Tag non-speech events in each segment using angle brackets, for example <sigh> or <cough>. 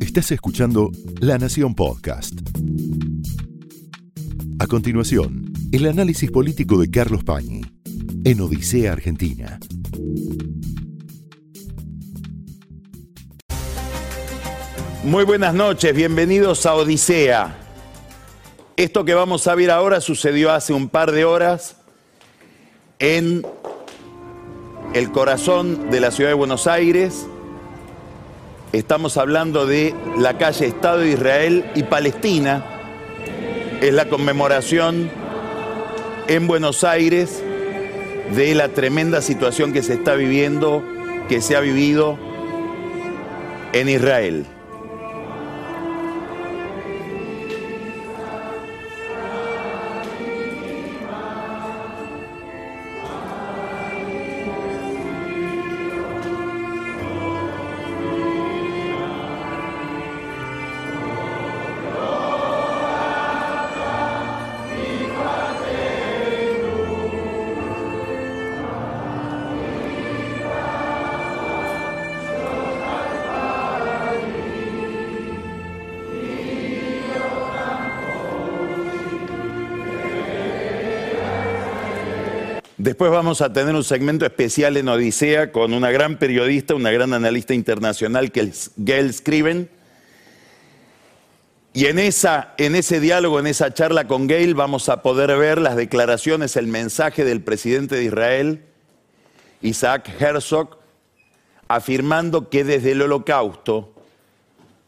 Estás escuchando La Nación Podcast. A continuación, el análisis político de Carlos Pañi en Odisea Argentina. Muy buenas noches, bienvenidos a Odisea. Esto que vamos a ver ahora sucedió hace un par de horas en el corazón de la ciudad de Buenos Aires. Estamos hablando de la calle Estado de Israel y Palestina. Es la conmemoración en Buenos Aires de la tremenda situación que se está viviendo, que se ha vivido en Israel. Después vamos a tener un segmento especial en Odisea con una gran periodista, una gran analista internacional que es Gail Scriven. Y en, esa, en ese diálogo, en esa charla con Gail, vamos a poder ver las declaraciones, el mensaje del presidente de Israel, Isaac Herzog, afirmando que desde el holocausto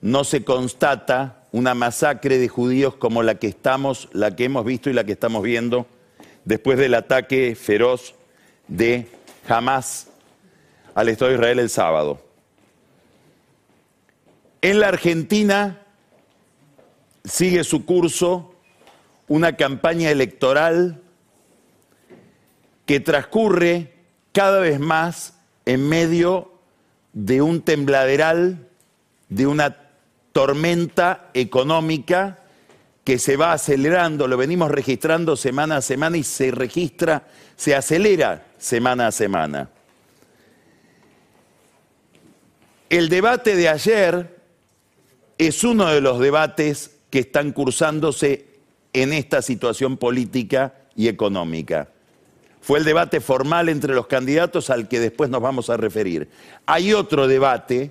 no se constata una masacre de judíos como la que estamos, la que hemos visto y la que estamos viendo después del ataque feroz de Hamas al Estado de Israel el sábado. En la Argentina sigue su curso una campaña electoral que transcurre cada vez más en medio de un tembladeral, de una tormenta económica que se va acelerando, lo venimos registrando semana a semana y se registra, se acelera semana a semana. El debate de ayer es uno de los debates que están cursándose en esta situación política y económica. Fue el debate formal entre los candidatos al que después nos vamos a referir. Hay otro debate,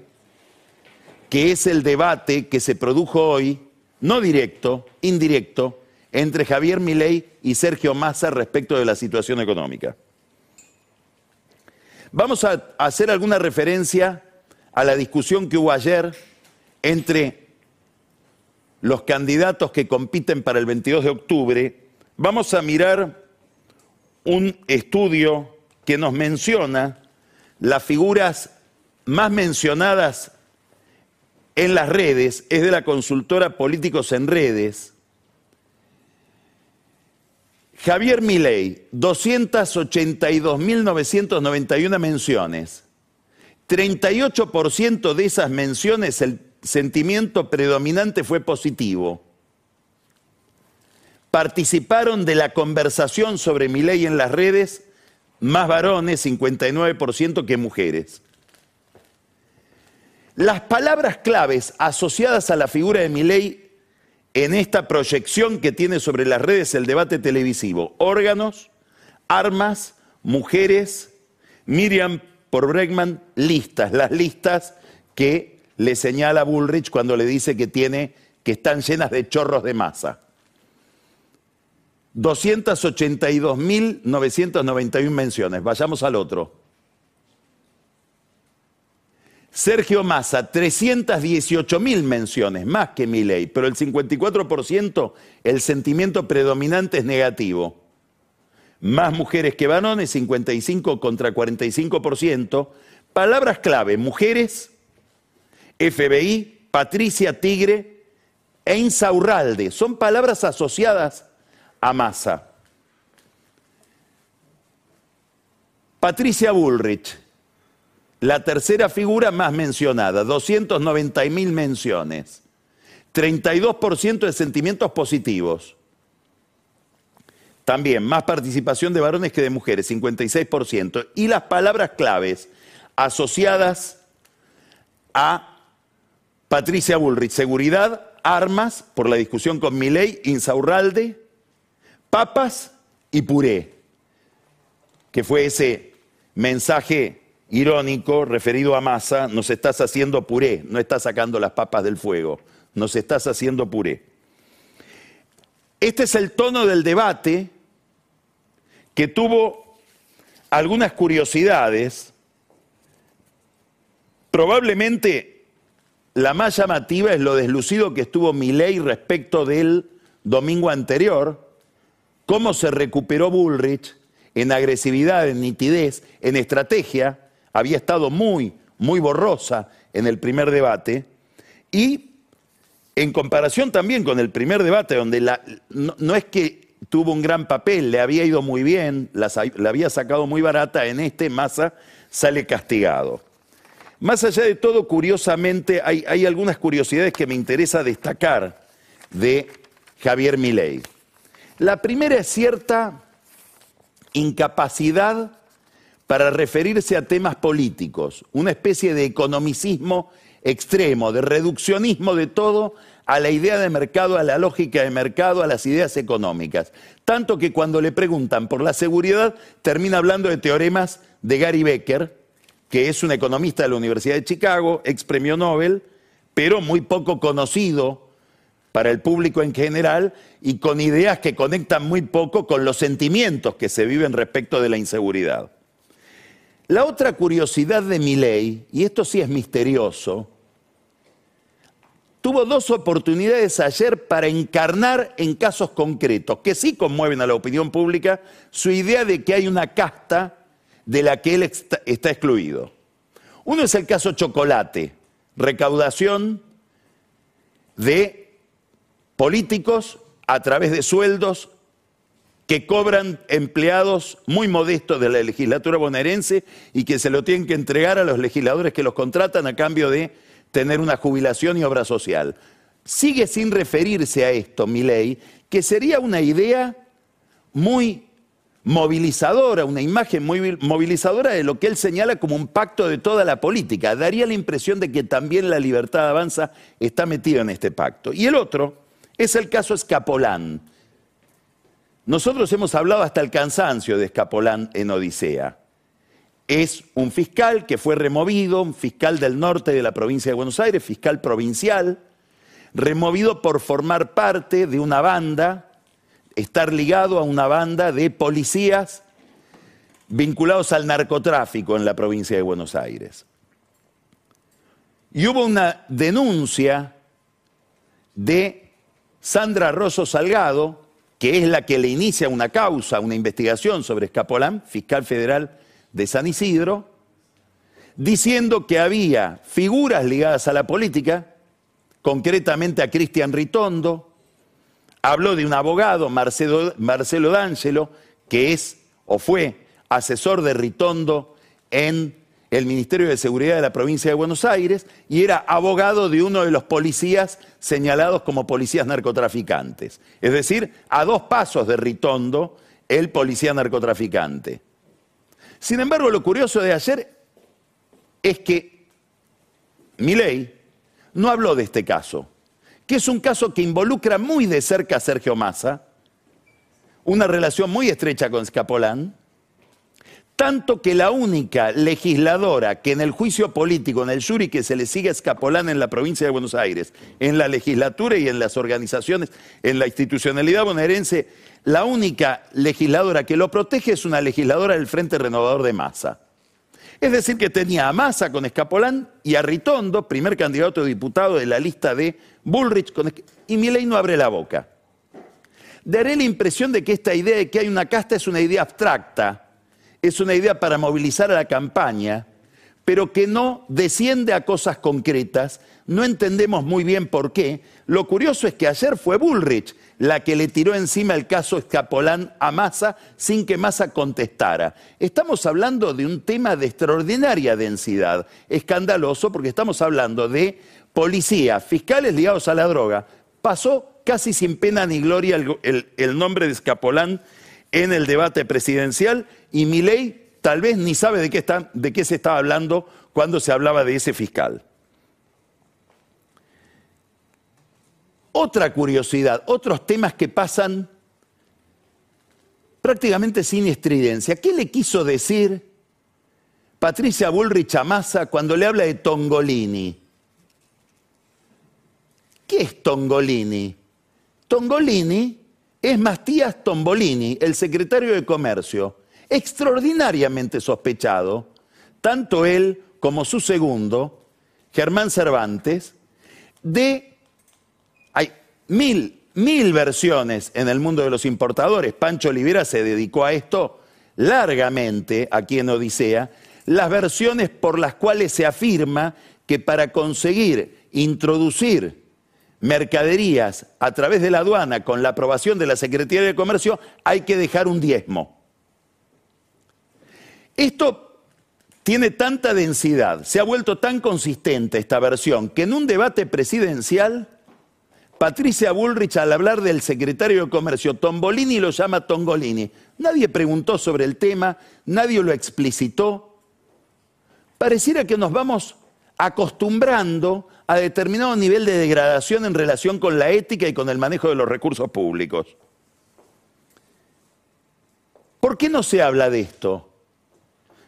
que es el debate que se produjo hoy no directo, indirecto, entre Javier Milei y Sergio Massa respecto de la situación económica. Vamos a hacer alguna referencia a la discusión que hubo ayer entre los candidatos que compiten para el 22 de octubre. Vamos a mirar un estudio que nos menciona las figuras más mencionadas en las redes es de la consultora Políticos en Redes. Javier Milei, 282.991 menciones. 38% de esas menciones el sentimiento predominante fue positivo. Participaron de la conversación sobre Milei en las redes más varones, 59% que mujeres. Las palabras claves asociadas a la figura de Milei en esta proyección que tiene sobre las redes el debate televisivo, órganos, armas, mujeres, Miriam por Bregman, listas, las listas que le señala Bullrich cuando le dice que tiene que están llenas de chorros de masa. 282.991 menciones. Vayamos al otro. Sergio Massa, 318 mil menciones, más que ley, pero el 54% el sentimiento predominante es negativo. Más mujeres que varones, 55 contra 45%. Palabras clave, mujeres, FBI, Patricia Tigre e Insaurralde. Son palabras asociadas a Massa. Patricia Bullrich, la tercera figura más mencionada, 290 mil menciones. 32% de sentimientos positivos. También más participación de varones que de mujeres, 56%. Y las palabras claves asociadas a Patricia Bullrich, seguridad, armas, por la discusión con Milei, Insaurralde, papas y puré, que fue ese mensaje irónico referido a Massa, nos estás haciendo puré, no estás sacando las papas del fuego, nos estás haciendo puré. Este es el tono del debate que tuvo algunas curiosidades. Probablemente la más llamativa es lo deslucido que estuvo Milei respecto del domingo anterior, cómo se recuperó Bullrich en agresividad, en nitidez, en estrategia, había estado muy, muy borrosa en el primer debate, y en comparación también con el primer debate, donde no, es que tuvo un gran papel, le había ido muy bien, la, había sacado muy barata, en este Massa sale castigado. Más allá de todo, curiosamente, hay, hay algunas curiosidades que me interesa destacar de Javier Milei. La primera es cierta incapacidad para referirse a temas políticos, una especie de economicismo extremo, de reduccionismo de todo a la idea de mercado, a la lógica de mercado, a las ideas económicas. Tanto que cuando le preguntan por la seguridad, termina hablando de teoremas de Gary Becker, que es un economista de la Universidad de Chicago, ex premio Nobel, pero muy poco conocido para el público en general y con ideas que conectan muy poco con los sentimientos que se viven respecto de la inseguridad. La otra curiosidad de mi ley, y esto sí es misterioso, tuvo dos oportunidades ayer para encarnar en casos concretos, que sí conmueven a la opinión pública, su idea de que hay una casta de la que él está, excluido. Uno es el caso Chocolate, recaudación de políticos a través de sueldos que cobran empleados muy modestos de la legislatura bonaerense y que se lo tienen que entregar a los legisladores que los contratan a cambio de tener una jubilación y obra social. Sigue sin referirse a esto, mi ley, que sería una idea muy movilizadora, una imagen muy movilizadora de lo que él señala como un pacto de toda la política. Daría la impresión de que también la libertad avanza está metida en este pacto. Y el otro es el caso Escapolán nosotros hemos hablado hasta el cansancio de Escapolán en Odisea. Es un fiscal que fue removido, un fiscal del norte de la provincia de Buenos Aires, fiscal provincial, removido por formar parte de una banda, estar ligado a una banda de policías vinculados al narcotráfico en la provincia de Buenos Aires. Y hubo una denuncia de Sandra Rosso Salgado, que es la que le inicia una causa, una investigación sobre Escapolán, fiscal federal de San Isidro, diciendo que había figuras ligadas a la política, concretamente a Cristian Ritondo, habló de un abogado, Marcelo, Marcelo D'Angelo, que es o fue asesor de Ritondo en el Ministerio de Seguridad de la provincia de Buenos Aires y era abogado de uno de los policías señalados como policías narcotraficantes. Es decir, a dos pasos de Ritondo, el policía narcotraficante. Sin embargo, lo curioso de ayer es que Milei no habló de este caso, que es un caso que involucra muy de cerca a Sergio Massa, una relación muy estrecha con Scapolán, tanto que la única legisladora que en el juicio político, en el jury que se le sigue a Escapolán en la provincia de Buenos Aires, en la legislatura y en las organizaciones, en la institucionalidad bonaerense, la única legisladora que lo protege es una legisladora del Frente Renovador de Massa. Es decir, que tenía a Massa con Escapolán y a Ritondo, primer candidato a diputado de la lista de Bullrich, con y Milei no abre la boca. Daré la impresión de que esta idea de que hay una casta es una idea abstracta, es una idea para movilizar a la campaña, pero que no desciende a cosas concretas, no entendemos muy bien por qué. Lo curioso es que ayer fue Bullrich la que le tiró encima el caso Escapolán a Massa sin que Massa contestara. Estamos hablando de un tema de extraordinaria densidad, escandaloso porque estamos hablando de policías, fiscales ligados a la droga. Pasó casi sin pena ni gloria el, el nombre de Escapolán en el debate presidencial y ley tal vez ni sabe de qué, de qué se estaba hablando cuando se hablaba de ese fiscal. Otra curiosidad, otros temas que pasan prácticamente sin estridencia. ¿Qué le quiso decir Patricia Bullrich a cuando le habla de Tongolini? ¿Qué es Tongolini? Tongolini es Matías Tombolini, el secretario de Comercio, extraordinariamente sospechado, tanto él como su segundo, Germán Cervantes, de... Hay mil, mil versiones en el mundo de los importadores. Pancho Olivera se dedicó a esto largamente aquí en Odisea, las versiones por las cuales se afirma que para conseguir introducir mercaderías a través de la aduana con la aprobación de la Secretaría de Comercio, hay que dejar un diezmo. Esto tiene tanta densidad, se ha vuelto tan consistente esta versión, que en un debate presidencial, Patricia Bullrich al hablar del secretario de Comercio, Tombolini lo llama Tongolini. Nadie preguntó sobre el tema, nadie lo explicitó. Pareciera que nos vamos acostumbrando a determinado nivel de degradación en relación con la ética y con el manejo de los recursos públicos. ¿Por qué no se habla de esto?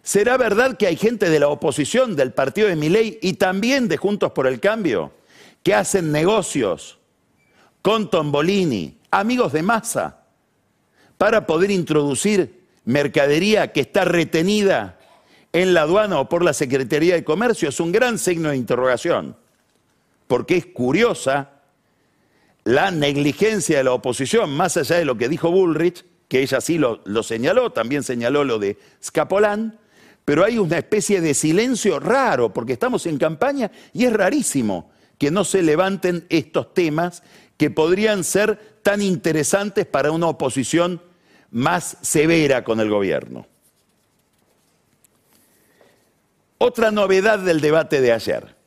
¿Será verdad que hay gente de la oposición, del partido de Miley y también de Juntos por el Cambio, que hacen negocios con Tombolini, amigos de masa, para poder introducir mercadería que está retenida en la aduana o por la Secretaría de Comercio? Es un gran signo de interrogación porque es curiosa la negligencia de la oposición, más allá de lo que dijo Bullrich, que ella sí lo, señaló, también señaló lo de Scapolán, pero hay una especie de silencio raro, porque estamos en campaña y es rarísimo que no se levanten estos temas que podrían ser tan interesantes para una oposición más severa con el gobierno. Otra novedad del debate de ayer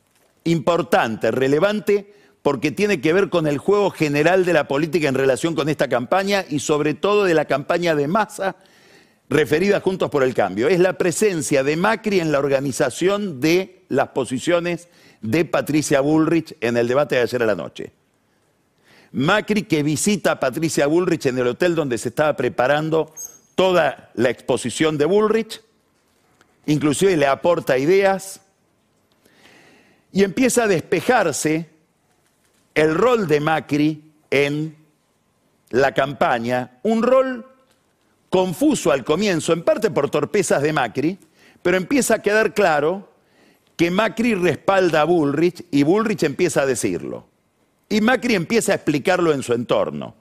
importante, relevante, porque tiene que ver con el juego general de la política en relación con esta campaña y sobre todo de la campaña de masa referida Juntos por el Cambio. Es la presencia de Macri en la organización de las posiciones de Patricia Bullrich en el debate de ayer a la noche. Macri que visita a Patricia Bullrich en el hotel donde se estaba preparando toda la exposición de Bullrich, inclusive le aporta ideas, y empieza a despejarse el rol de Macri en la campaña, un rol confuso al comienzo, en parte por torpezas de Macri, pero empieza a quedar claro que Macri respalda a Bullrich y Bullrich empieza a decirlo. Y Macri empieza a explicarlo en su entorno,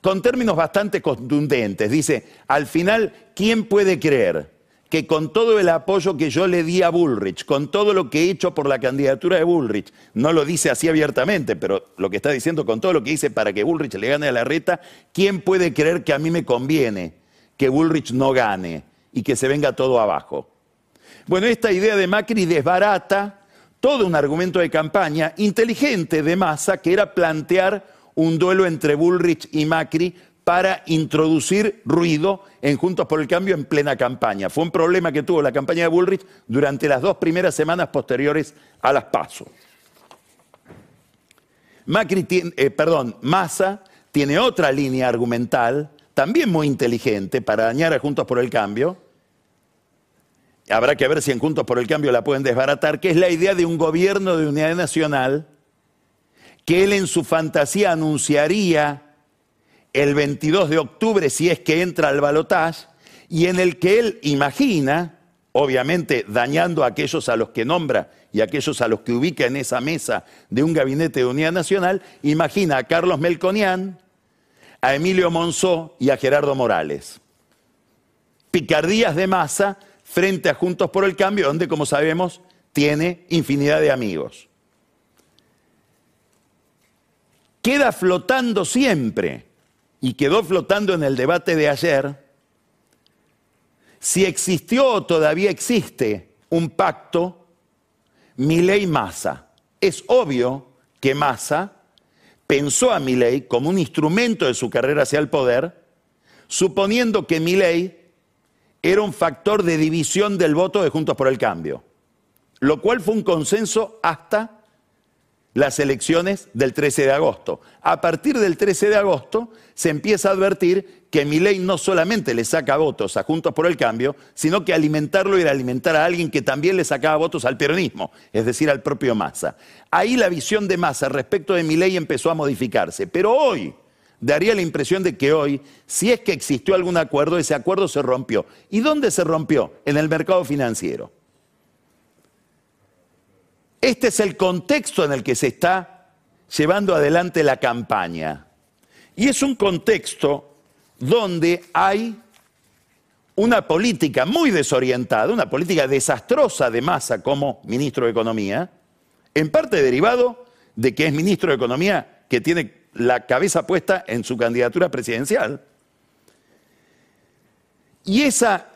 con términos bastante contundentes. Dice, al final, ¿quién puede creer que con todo el apoyo que yo le di a Bullrich, con todo lo que he hecho por la candidatura de Bullrich, no lo dice así abiertamente, pero lo que está diciendo con todo lo que hice para que Bullrich le gane a la reta, ¿quién puede creer que a mí me conviene que Bullrich no gane y que se venga todo abajo? Bueno, esta idea de Macri desbarata todo un argumento de campaña inteligente de masa que era plantear un duelo entre Bullrich y Macri para introducir ruido en Juntos por el Cambio en plena campaña. Fue un problema que tuvo la campaña de Bullrich durante las dos primeras semanas posteriores a las PASO. Macri eh, perdón, Massa tiene otra línea argumental, también muy inteligente, para dañar a Juntos por el Cambio. Habrá que ver si en Juntos por el Cambio la pueden desbaratar, que es la idea de un gobierno de unidad nacional que él en su fantasía anunciaría el 22 de octubre si es que entra al balotaje y en el que él imagina, obviamente dañando a aquellos a los que nombra y a aquellos a los que ubica en esa mesa de un gabinete de unidad nacional, imagina a Carlos Melconian, a Emilio Monzó y a Gerardo Morales. Picardías de masa frente a Juntos por el Cambio, donde, como sabemos, tiene infinidad de amigos. Queda flotando siempre y quedó flotando en el debate de ayer, si existió o todavía existe un pacto Milei-Massa. Es obvio que Massa pensó a Milei como un instrumento de su carrera hacia el poder, suponiendo que Milei era un factor de división del voto de Juntos por el Cambio, lo cual fue un consenso hasta las elecciones del 13 de agosto. A partir del 13 de agosto se empieza a advertir que Milei no solamente le saca votos a Juntos por el Cambio, sino que alimentarlo era alimentar a alguien que también le sacaba votos al peronismo, es decir, al propio Massa. Ahí la visión de Massa respecto de Milei empezó a modificarse, pero hoy daría la impresión de que hoy, si es que existió algún acuerdo, ese acuerdo se rompió. ¿Y dónde se rompió? En el mercado financiero. Este es el contexto en el que se está llevando adelante la campaña. Y es un contexto donde hay una política muy desorientada, una política desastrosa de masa como ministro de Economía, en parte derivado de que es ministro de Economía que tiene la cabeza puesta en su candidatura presidencial. Y esa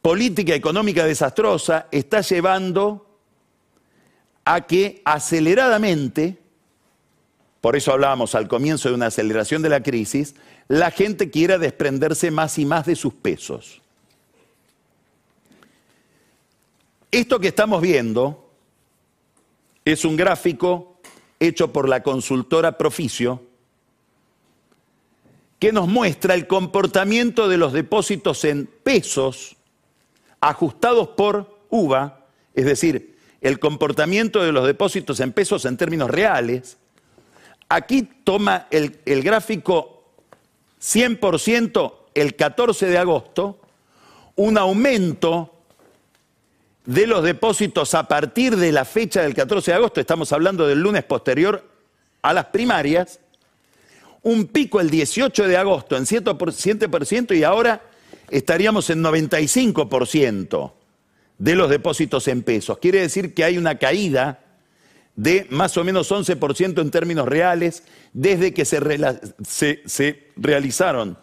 política económica desastrosa está llevando a que aceleradamente, por eso hablábamos al comienzo de una aceleración de la crisis, la gente quiera desprenderse más y más de sus pesos. Esto que estamos viendo es un gráfico hecho por la consultora Proficio que nos muestra el comportamiento de los depósitos en pesos ajustados por UVA, es decir, el comportamiento de los depósitos en pesos en términos reales. Aquí toma el, gráfico 100% el 14 de agosto, un aumento de los depósitos a partir de la fecha del 14 de agosto, estamos hablando del lunes posterior a las primarias, un pico el 18 de agosto en 100% y ahora estaríamos en 95% de los depósitos en pesos. Quiere decir que hay una caída de más o menos 11% en términos reales desde que se, realizaron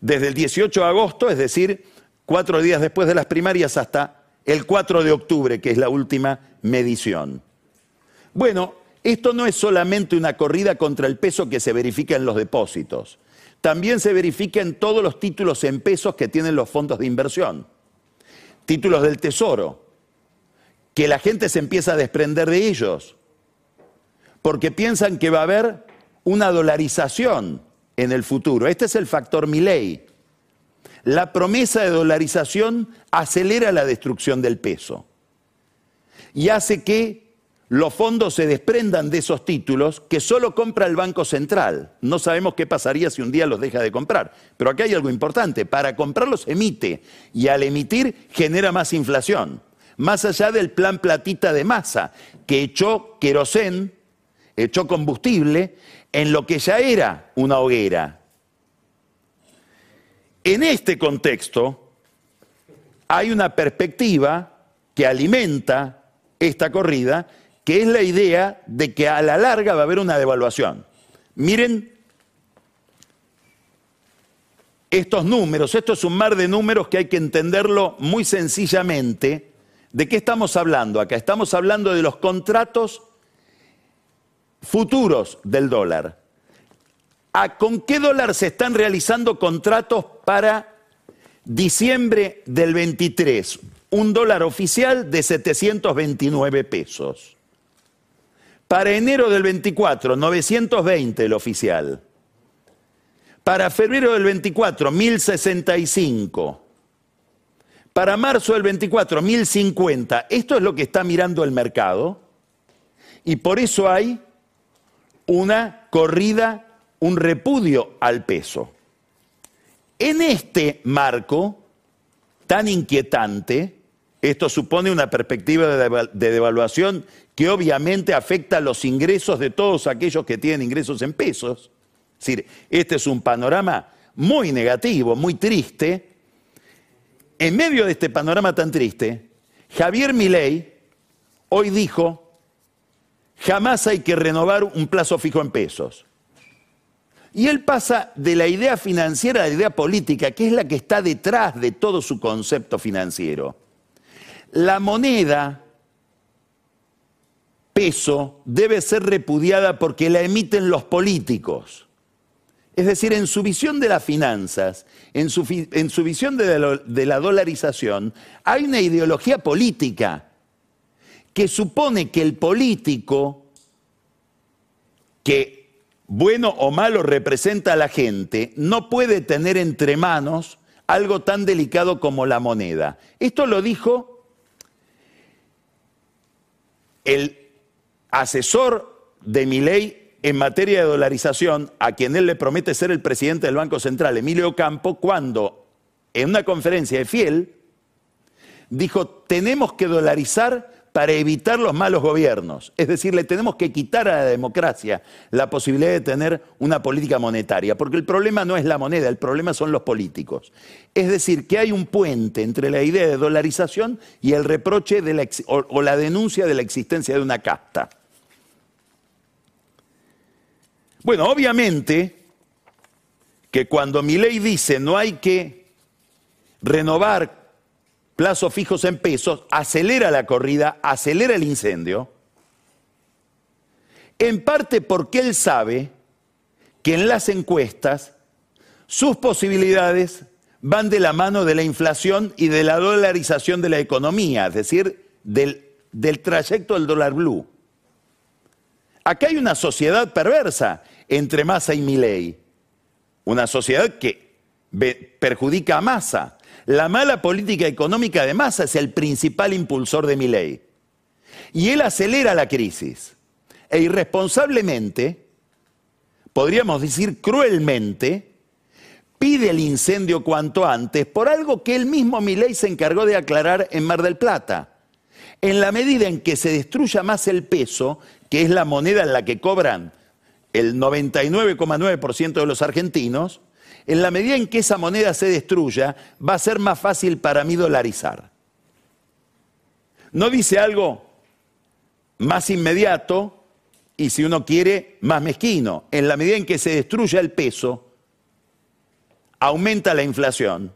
desde el 18 de agosto, es decir, cuatro días después de las primarias hasta el 4 de octubre, que es la última medición. Bueno, esto no es solamente una corrida contra el peso que se verifica en los depósitos, también se verifica en todos los títulos en pesos que tienen los fondos de inversión títulos del tesoro, que la gente se empieza a desprender de ellos, porque piensan que va a haber una dolarización en el futuro. Este es el factor Milley. La promesa de dolarización acelera la destrucción del peso y hace que los fondos se desprendan de esos títulos que solo compra el Banco Central. No sabemos qué pasaría si un día los deja de comprar. Pero aquí hay algo importante. Para comprarlos emite y al emitir genera más inflación. Más allá del plan platita de masa, que echó querosén, echó combustible en lo que ya era una hoguera. En este contexto hay una perspectiva que alimenta esta corrida que es la idea de que a la larga va a haber una devaluación. Miren estos números, esto es un mar de números que hay que entenderlo muy sencillamente. ¿De qué estamos hablando acá? Estamos hablando de los contratos futuros del dólar. ¿A ¿Con qué dólar se están realizando contratos para diciembre del 23? Un dólar oficial de 729 pesos. Para enero del 24, 920 el oficial. Para febrero del 24, 1065. Para marzo del 24, 1050. Esto es lo que está mirando el mercado. Y por eso hay una corrida, un repudio al peso. En este marco tan inquietante, esto supone una perspectiva de devaluación que obviamente afecta los ingresos de todos aquellos que tienen ingresos en pesos. Es decir, este es un panorama muy negativo, muy triste. En medio de este panorama tan triste, Javier Milei hoy dijo, jamás hay que renovar un plazo fijo en pesos. Y él pasa de la idea financiera a la idea política, que es la que está detrás de todo su concepto financiero. La moneda peso debe ser repudiada porque la emiten los políticos. Es decir, en su visión de las finanzas, en su, visión de de la dolarización, hay una ideología política que supone que el político que bueno o malo representa a la gente, no puede tener entre manos algo tan delicado como la moneda. Esto lo dijo el asesor de Milei en materia de dolarización, a quien él le promete ser el presidente del Banco Central, Emilio Campo, cuando en una conferencia de Fiel dijo, tenemos que dolarizar para evitar los malos gobiernos. Es decir, le tenemos que quitar a la democracia la posibilidad de tener una política monetaria, porque el problema no es la moneda, el problema son los políticos. Es decir, que hay un puente entre la idea de dolarización y el reproche o, o la denuncia de la existencia de una casta. Bueno, obviamente que cuando mi ley dice no hay que renovar plazos fijos en pesos, acelera la corrida, acelera el incendio, en parte porque él sabe que en las encuestas sus posibilidades van de la mano de la inflación y de la dolarización de la economía, es decir, del, trayecto del dólar blue. Acá hay una sociedad perversa entre Massa y Milei, una sociedad que perjudica a Massa la mala política económica de Massa es el principal impulsor de mi ley. Y él acelera la crisis. E irresponsablemente, podríamos decir cruelmente, pide el incendio cuanto antes por algo que él mismo Milei se encargó de aclarar en Mar del Plata. En la medida en que se destruya más el peso, que es la moneda en la que cobran el 99,9% de los argentinos, en la medida en que esa moneda se destruya, va a ser más fácil para mí dolarizar. No dice algo más inmediato y si uno quiere, más mezquino. En la medida en que se destruya el peso, aumenta la inflación.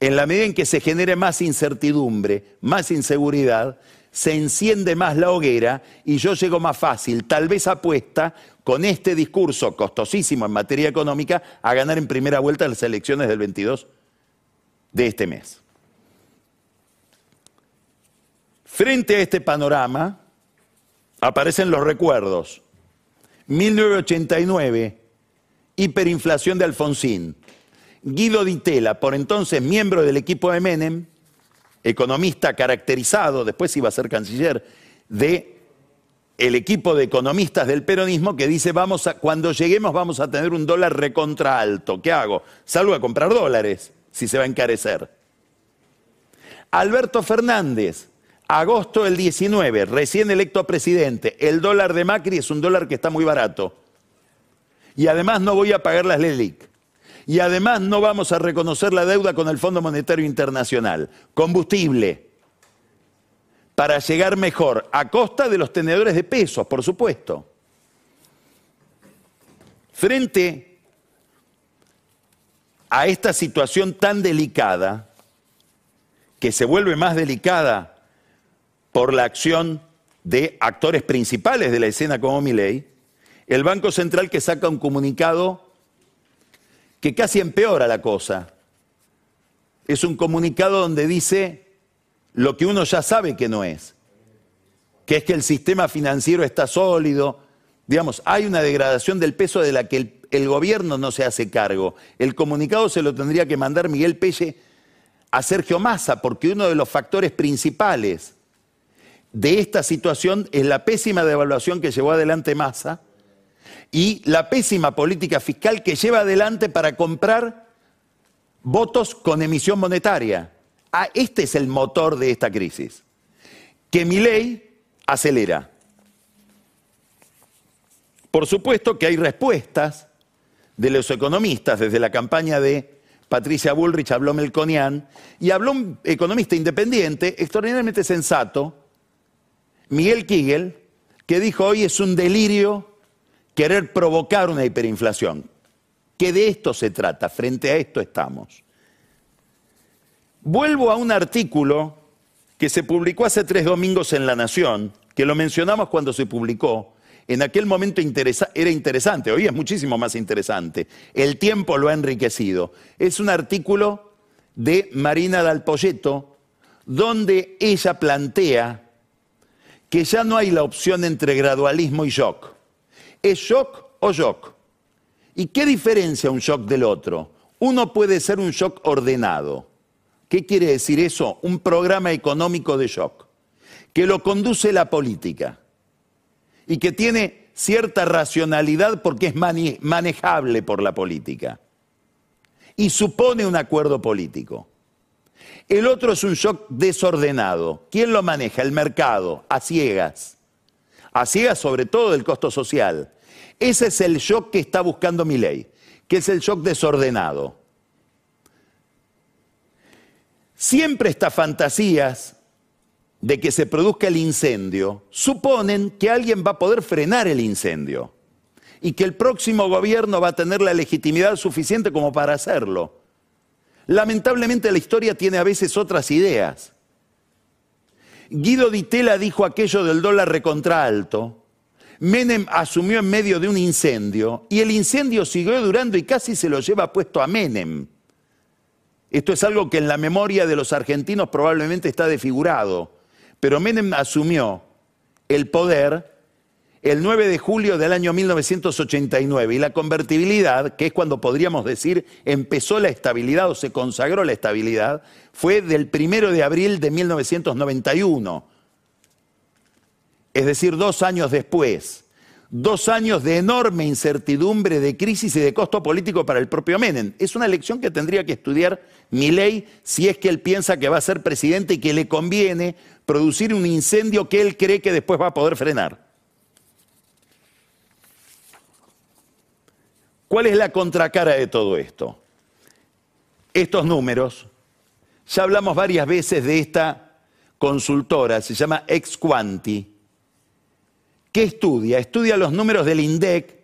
En la medida en que se genere más incertidumbre, más inseguridad, se enciende más la hoguera y yo llego más fácil, tal vez apuesta, con este discurso costosísimo en materia económica, a ganar en primera vuelta las elecciones del 22 de este mes. Frente a este panorama, aparecen los recuerdos. 1989, hiperinflación de Alfonsín. Guido Di Tella, por entonces miembro del equipo de Menem, economista caracterizado, después iba a ser canciller, de el equipo de economistas del peronismo que dice, vamos a, cuando lleguemos vamos a tener un dólar recontra alto. ¿Qué hago? Salgo a comprar dólares, si se va a encarecer. Alberto Fernández, agosto del 19, recién electo presidente, el dólar de Macri es un dólar que está muy barato. Y además no voy a pagar las LELIC y además no vamos a reconocer la deuda con el Fondo Monetario Internacional. Combustible. Para llegar mejor, a costa de los tenedores de pesos, por supuesto. Frente a esta situación tan delicada, que se vuelve más delicada por la acción de actores principales de la escena como Milei, el Banco Central que saca un comunicado que casi empeora la cosa. Es un comunicado donde dice lo que uno ya sabe que no es, que es que el sistema financiero está sólido, digamos, hay una degradación del peso de la que el, gobierno no se hace cargo. El comunicado se lo tendría que mandar Miguel Pelle a Sergio Massa, porque uno de los factores principales de esta situación es la pésima devaluación que llevó adelante Massa y la pésima política fiscal que lleva adelante para comprar votos con emisión monetaria. Ah, este es el motor de esta crisis, que mi ley acelera. Por supuesto que hay respuestas de los economistas desde la campaña de Patricia Bullrich, habló Melconian, y habló un economista independiente, extraordinariamente sensato, Miguel Kigel, que dijo hoy es un delirio querer provocar una hiperinflación. Que de esto se trata, frente a esto estamos. Vuelvo a un artículo que se publicó hace tres domingos en La Nación, que lo mencionamos cuando se publicó. En aquel momento era interesante, hoy es muchísimo más interesante. El tiempo lo ha enriquecido. Es un artículo de Marina Dalpolleto, donde ella plantea que ya no hay la opción entre gradualismo y shock ¿Es shock o shock? ¿Y qué diferencia un shock del otro? Uno puede ser un shock ordenado. ¿Qué quiere decir eso? Un programa económico de shock, que lo conduce la política y que tiene cierta racionalidad porque es manejable por la política y supone un acuerdo político. El otro es un shock desordenado. ¿Quién lo maneja? El mercado, a ciegas. A ciegas sobre todo del costo social. Ese es el shock que está buscando mi ley, que es el shock desordenado. Siempre estas fantasías de que se produzca el incendio suponen que alguien va a poder frenar el incendio y que el próximo gobierno va a tener la legitimidad suficiente como para hacerlo. Lamentablemente la historia tiene a veces otras ideas. Guido Di Tella dijo aquello del dólar recontra alto. Menem asumió en medio de un incendio y el incendio siguió durando y casi se lo lleva puesto a Menem. Esto es algo que en la memoria de los argentinos probablemente está desfigurado, pero Menem asumió el poder el 9 de julio del año 1989 y la convertibilidad, que es cuando podríamos decir empezó la estabilidad o se consagró la estabilidad, fue del 1 de abril de 1991, es decir, dos años después dos años de enorme incertidumbre, de crisis y de costo político para el propio Menem. Es una lección que tendría que estudiar Milei si es que él piensa que va a ser presidente y que le conviene producir un incendio que él cree que después va a poder frenar. ¿Cuál es la contracara de todo esto? Estos números, ya hablamos varias veces de esta consultora, se llama Exquanti, ¿Qué estudia? Estudia los números del INDEC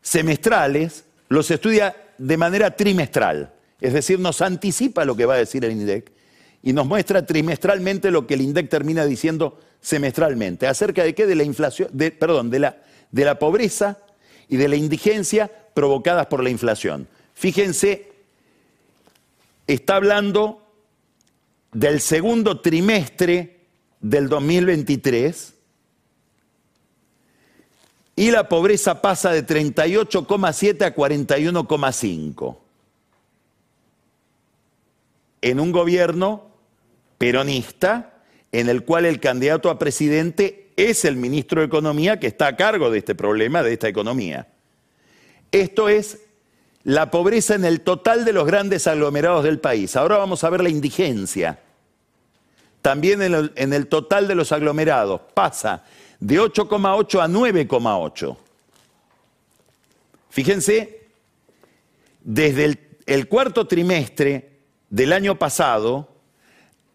semestrales, los estudia de manera trimestral. Es decir, nos anticipa lo que va a decir el INDEC y nos muestra trimestralmente lo que el INDEC termina diciendo semestralmente. ¿Acerca de qué? De la inflación, perdón, de la, de la pobreza y de la indigencia provocadas por la inflación. Fíjense, está hablando del segundo trimestre del 2023 y la pobreza pasa de 38,7 a 41,5. En un gobierno peronista en el cual el candidato a presidente es el ministro de Economía que está a cargo de este problema, de esta economía. Esto es la pobreza en el total de los grandes aglomerados del país. Ahora vamos a ver la indigencia. También en el, total de los aglomerados pasa de 8,8 a 9,8. Fíjense, desde el, cuarto trimestre del año pasado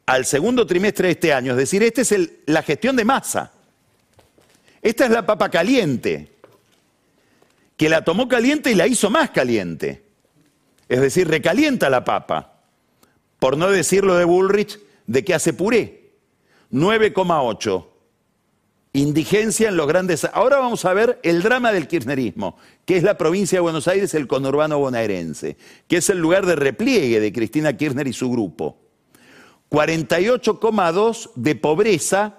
al segundo trimestre de este año, es decir, esta es la gestión de masa. Esta es la papa caliente, que la tomó caliente y la hizo más caliente. Es decir, recalienta la papa. Por no decirlo de Bullrich, de que hace puré. 9,8 indigencia en los grandes... Ahora vamos a ver el drama del kirchnerismo, que es la provincia de Buenos Aires, el conurbano bonaerense, que es el lugar de repliegue de Cristina Kirchner y su grupo. 48,2 de pobreza,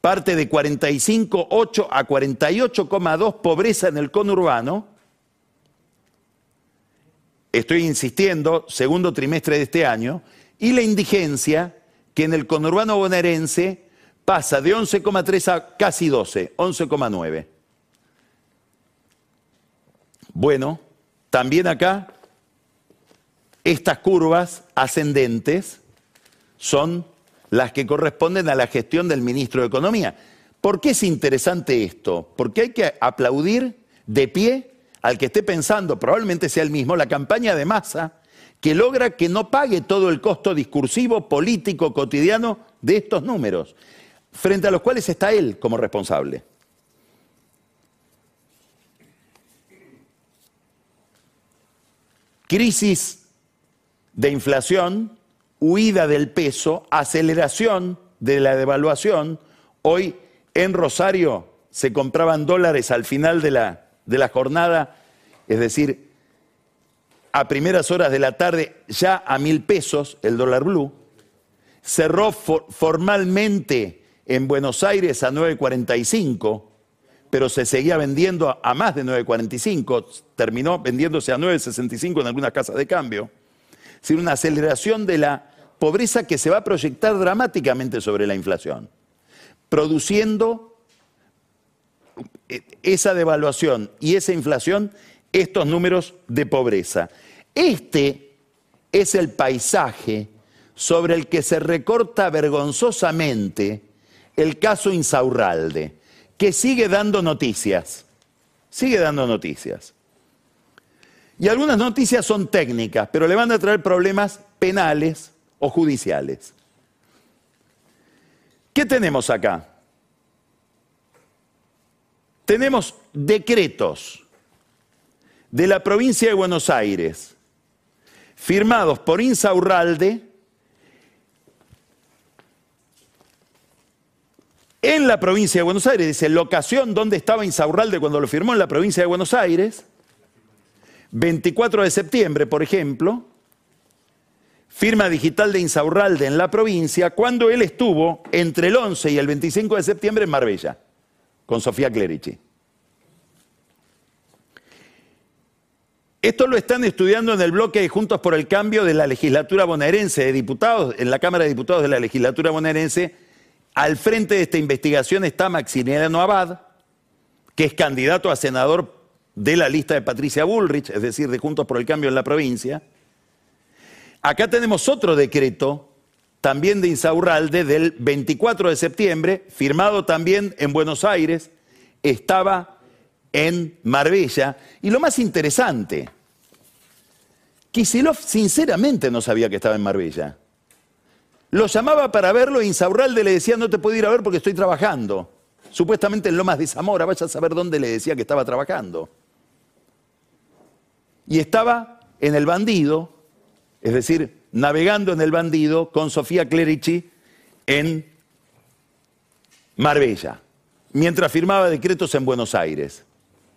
parte de 45,8 a 48,2 pobreza en el conurbano. Estoy insistiendo, segundo trimestre de este año, y la indigencia, que en el conurbano bonaerense pasa de 11,3 a casi 12, 11,9. Bueno, también acá estas curvas ascendentes son las que corresponden a la gestión del ministro de Economía. ¿Por qué es interesante esto? Porque hay que aplaudir de pie al que esté pensando, probablemente sea el mismo, la campaña de masa que logra que no pague todo el costo discursivo, político, cotidiano de estos números frente a los cuales está él como responsable. Crisis de inflación, huida del peso, aceleración de la devaluación. Hoy en Rosario se compraban dólares al final de la, de la jornada, es decir, a primeras horas de la tarde ya a mil pesos el dólar blue. Cerró formalmente en Buenos Aires a 9.45, pero se seguía vendiendo a más de 9.45, terminó vendiéndose a 9.65 en algunas casas de cambio. Es decir, una aceleración de la pobreza que se va a proyectar dramáticamente sobre la inflación, produciendo eh, esa devaluación y esa inflación estos números de pobreza. Este es el paisaje sobre el que se recorta vergonzosamente el caso Insaurralde, que sigue dando noticias, sigue dando noticias. Y algunas noticias son técnicas, pero le van a traer problemas penales o judiciales. ¿Qué tenemos acá? Tenemos decretos de la provincia de Buenos Aires, firmados por Insaurralde, en la provincia de Buenos Aires, dice locación donde estaba Insaurralde cuando lo firmó en la provincia de Buenos Aires, 24 de septiembre, por ejemplo, firma digital de Insaurralde en la provincia, cuando él estuvo entre el 11 y el 25 de septiembre en Marbella, con Sofía Clerici. Esto lo están estudiando en el bloque de Juntos por el Cambio de la legislatura bonaerense de diputados, en la Cámara de Diputados de la legislatura bonaerense. Al frente de esta investigación está Maximiliano Abad, que es candidato a senador de la lista de Patricia Bullrich, es decir, de Juntos por el Cambio en la provincia. Acá tenemos otro decreto, también de Insaurralde, del 24 de septiembre, firmado también en Buenos Aires, estaba en Marbella. Y lo más interesante, Kisilov sinceramente no sabía que estaba en Marbella. Lo llamaba para verlo e Insaurralde le decía, no te puedo ir a ver porque estoy trabajando. Supuestamente en Lomas de Zamora, vaya a saber dónde le decía que estaba trabajando. Y estaba en el bandido, es decir, navegando en el bandido con Sofía Clerici en Marbella, mientras firmaba decretos en Buenos Aires.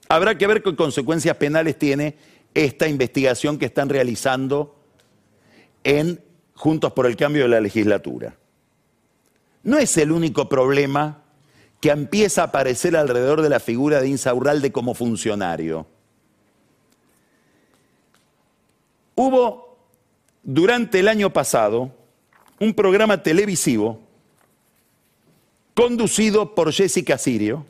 Habrá que ver qué consecuencias penales tiene esta investigación que están realizando en Juntos por el Cambio de la legislatura. No es el único problema que empieza a aparecer alrededor de la figura de Insaurralde como funcionario. Hubo durante el año pasado un programa televisivo conducido por Jessica Sirio,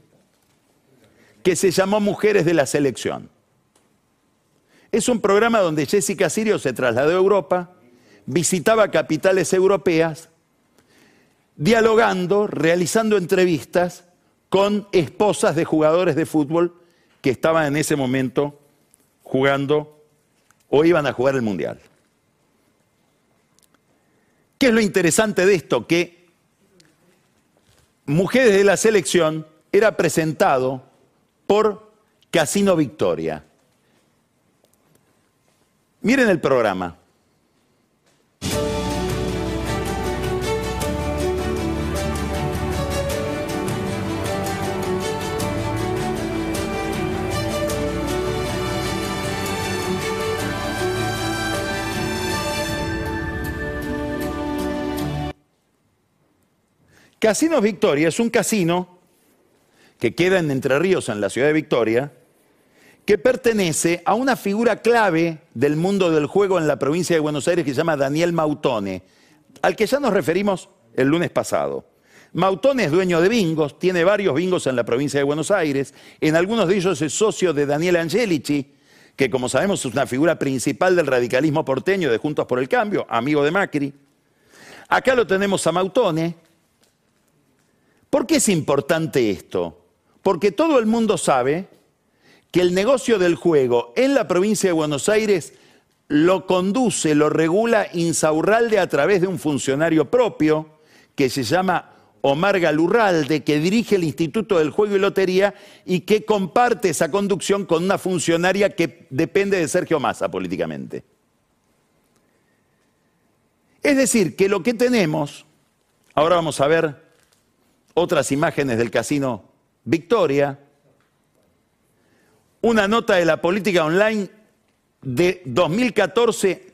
que se llamó Mujeres de la Selección. Es un programa donde Jessica Sirio se trasladó a Europa, visitaba capitales europeas, dialogando, realizando entrevistas con esposas de jugadores de fútbol que estaban en ese momento jugando o iban a jugar el Mundial. ¿Qué es lo interesante de esto? Que Mujeres de la Selección era presentado por Casino Victoria. Miren el programa. Casino Victoria es un casino que queda en Entre Ríos, en la ciudad de Victoria, que pertenece a una figura clave del mundo del juego en la provincia de Buenos Aires que se llama Daniel Mautone, al que ya nos referimos el lunes pasado. Mautone es dueño de bingos, tiene varios bingos en la provincia de Buenos Aires, en algunos de ellos es socio de Daniel Angelici, que como sabemos es una figura principal del radicalismo porteño de Juntos por el Cambio, amigo de Macri. Acá lo tenemos a Mautone. ¿Por qué es importante esto? Porque todo el mundo sabe que el negocio del juego en la provincia de Buenos Aires lo conduce, lo regula Insaurralde a través de un funcionario propio que se llama Omar Galurralde, que dirige el Instituto del Juego y Lotería y que comparte esa conducción con una funcionaria que depende de Sergio Massa políticamente. Es decir, que lo que tenemos, ahora vamos a ver otras imágenes del casino Victoria, una nota de la política online de 2014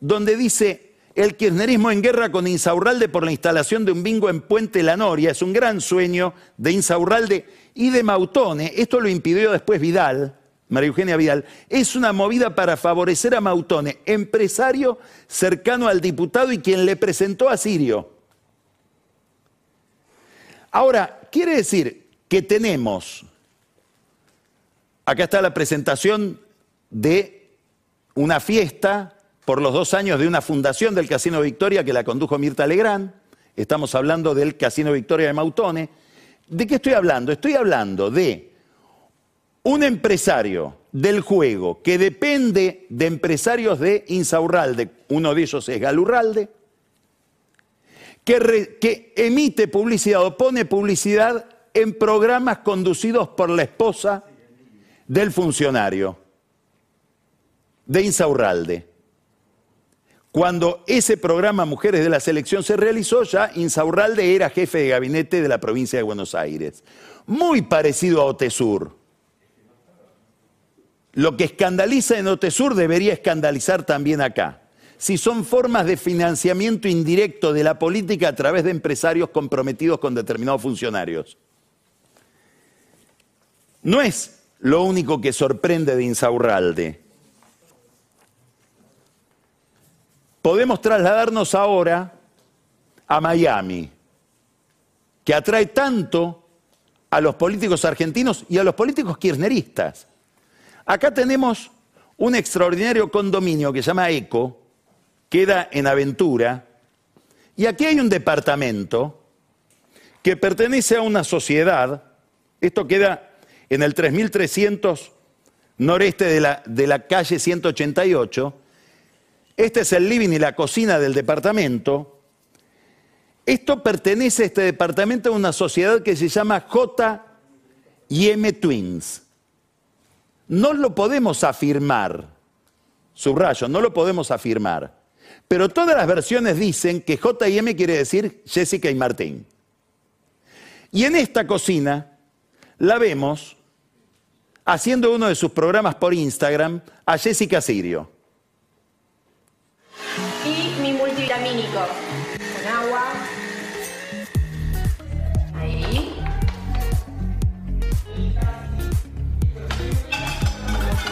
donde dice el kirchnerismo en guerra con Insaurralde por la instalación de un bingo en Puente La Noria. Es un gran sueño de Insaurralde y de Mautone. Esto lo impidió después Vidal, María Eugenia Vidal. Es una movida para favorecer a Mautone, empresario cercano al diputado y quien le presentó a Sirio. Ahora, quiere decir que tenemos, acá está la presentación de una fiesta por los dos años de una fundación del Casino Victoria que la condujo Mirta Legrand. Estamos hablando del Casino Victoria de Mautone. ¿De qué estoy hablando? Estoy hablando de un empresario del juego que depende de empresarios de Insaurralde, uno de ellos es Galurralde, que, emite publicidad o pone publicidad en programas conducidos por la esposa del funcionario de Insaurralde. Cuando ese programa Mujeres de la Selección se realizó, ya Insaurralde era jefe de gabinete de la provincia de Buenos Aires. Muy parecido a Otesur. Lo que escandaliza en Otesur debería escandalizar también acá. Si son formas de financiamiento indirecto de la política a través de empresarios comprometidos con determinados funcionarios. No es lo único que sorprende de Insaurralde. podemos trasladarnos ahora a Miami, que atrae tanto a los políticos argentinos y a los políticos kirchneristas. Acá tenemos un extraordinario condominio que se llama ECO, queda en Aventura, y aquí hay un departamento que pertenece a una sociedad, esto queda en el 3300 noreste de la, calle 188, este es el living y la cocina del departamento. Esto pertenece a este departamento a una sociedad que se llama J y M Twins. No lo podemos afirmar, subrayo, no lo podemos afirmar. Pero todas las versiones dicen que J y M quiere decir Jessica y Martín. Y en esta cocina la vemos haciendo uno de sus programas por Instagram a Jessica Sirio. con agua. Ahí.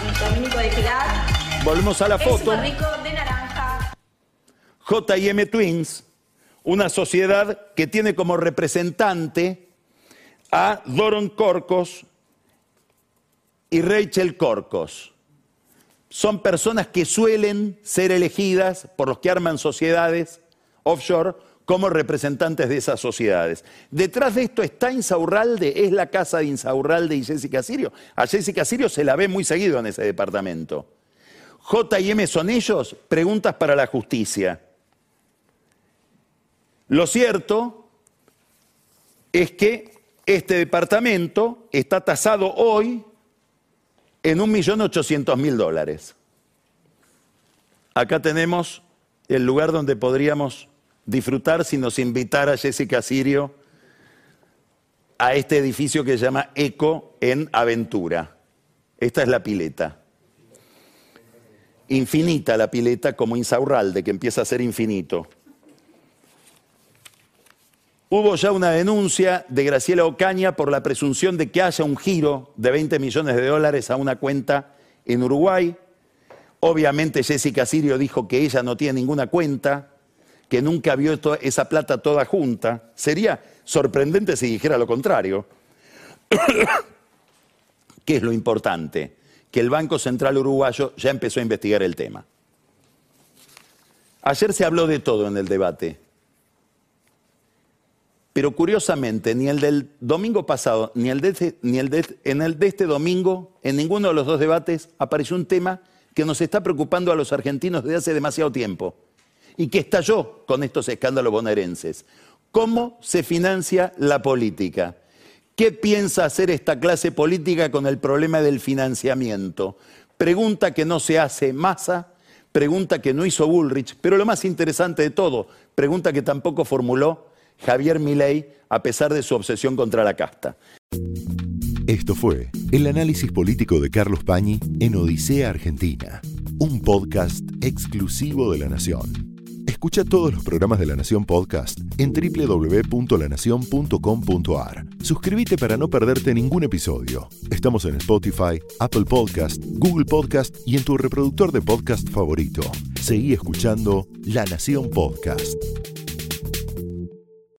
Multivitamínico de Pilar. Volvemos a la foto. Es rico de naranja. JM Twins, una sociedad que tiene como representante a Doron Corcos y Rachel Corcos son personas que suelen ser elegidas por los que arman sociedades offshore como representantes de esas sociedades. Detrás de esto está Insaurralde, es la casa de Insaurralde y Jessica Sirio. A Jessica Sirio se la ve muy seguido en ese departamento. J y M son ellos, preguntas para la justicia. Lo cierto es que este departamento está tasado hoy en 1.800.000 dólares. Acá tenemos el lugar donde podríamos disfrutar si nos invitara Jessica Sirio a este edificio que se llama Eco en Aventura. Esta es la pileta. Infinita la pileta como Insaurralde, que empieza a ser infinito. Hubo ya una denuncia de Graciela Ocaña por la presunción de que haya un giro de 20 millones de dólares a una cuenta en Uruguay. Obviamente Jessica Sirio dijo que ella no tiene ninguna cuenta, que nunca vio esa plata toda junta. Sería sorprendente si dijera lo contrario. <coughs> ¿Qué es lo importante? Que el Banco Central Uruguayo ya empezó a investigar el tema. Ayer se habló de todo en el debate pero curiosamente, ni el del domingo pasado, ni el de este, ni el en el de este domingo, en ninguno de los dos debates, apareció un tema que nos está preocupando a los argentinos desde hace demasiado tiempo y que estalló con estos escándalos bonaerenses. ¿Cómo se financia la política? ¿Qué piensa hacer esta clase política con el problema del financiamiento? Pregunta que no se hace Massa, pregunta que no hizo Bullrich, pero lo más interesante de todo, pregunta que tampoco formuló Javier Milei a pesar de su obsesión contra la casta. Esto fue el análisis político de Carlos Pañi en Odisea Argentina, un podcast exclusivo de la Nación. Escucha todos los programas de La Nación Podcast en www.lanacion.com.ar. Suscríbete para no perderte ningún episodio. Estamos en Spotify, Apple Podcast, Google Podcast y en tu reproductor de podcast favorito. Seguí escuchando La Nación Podcast.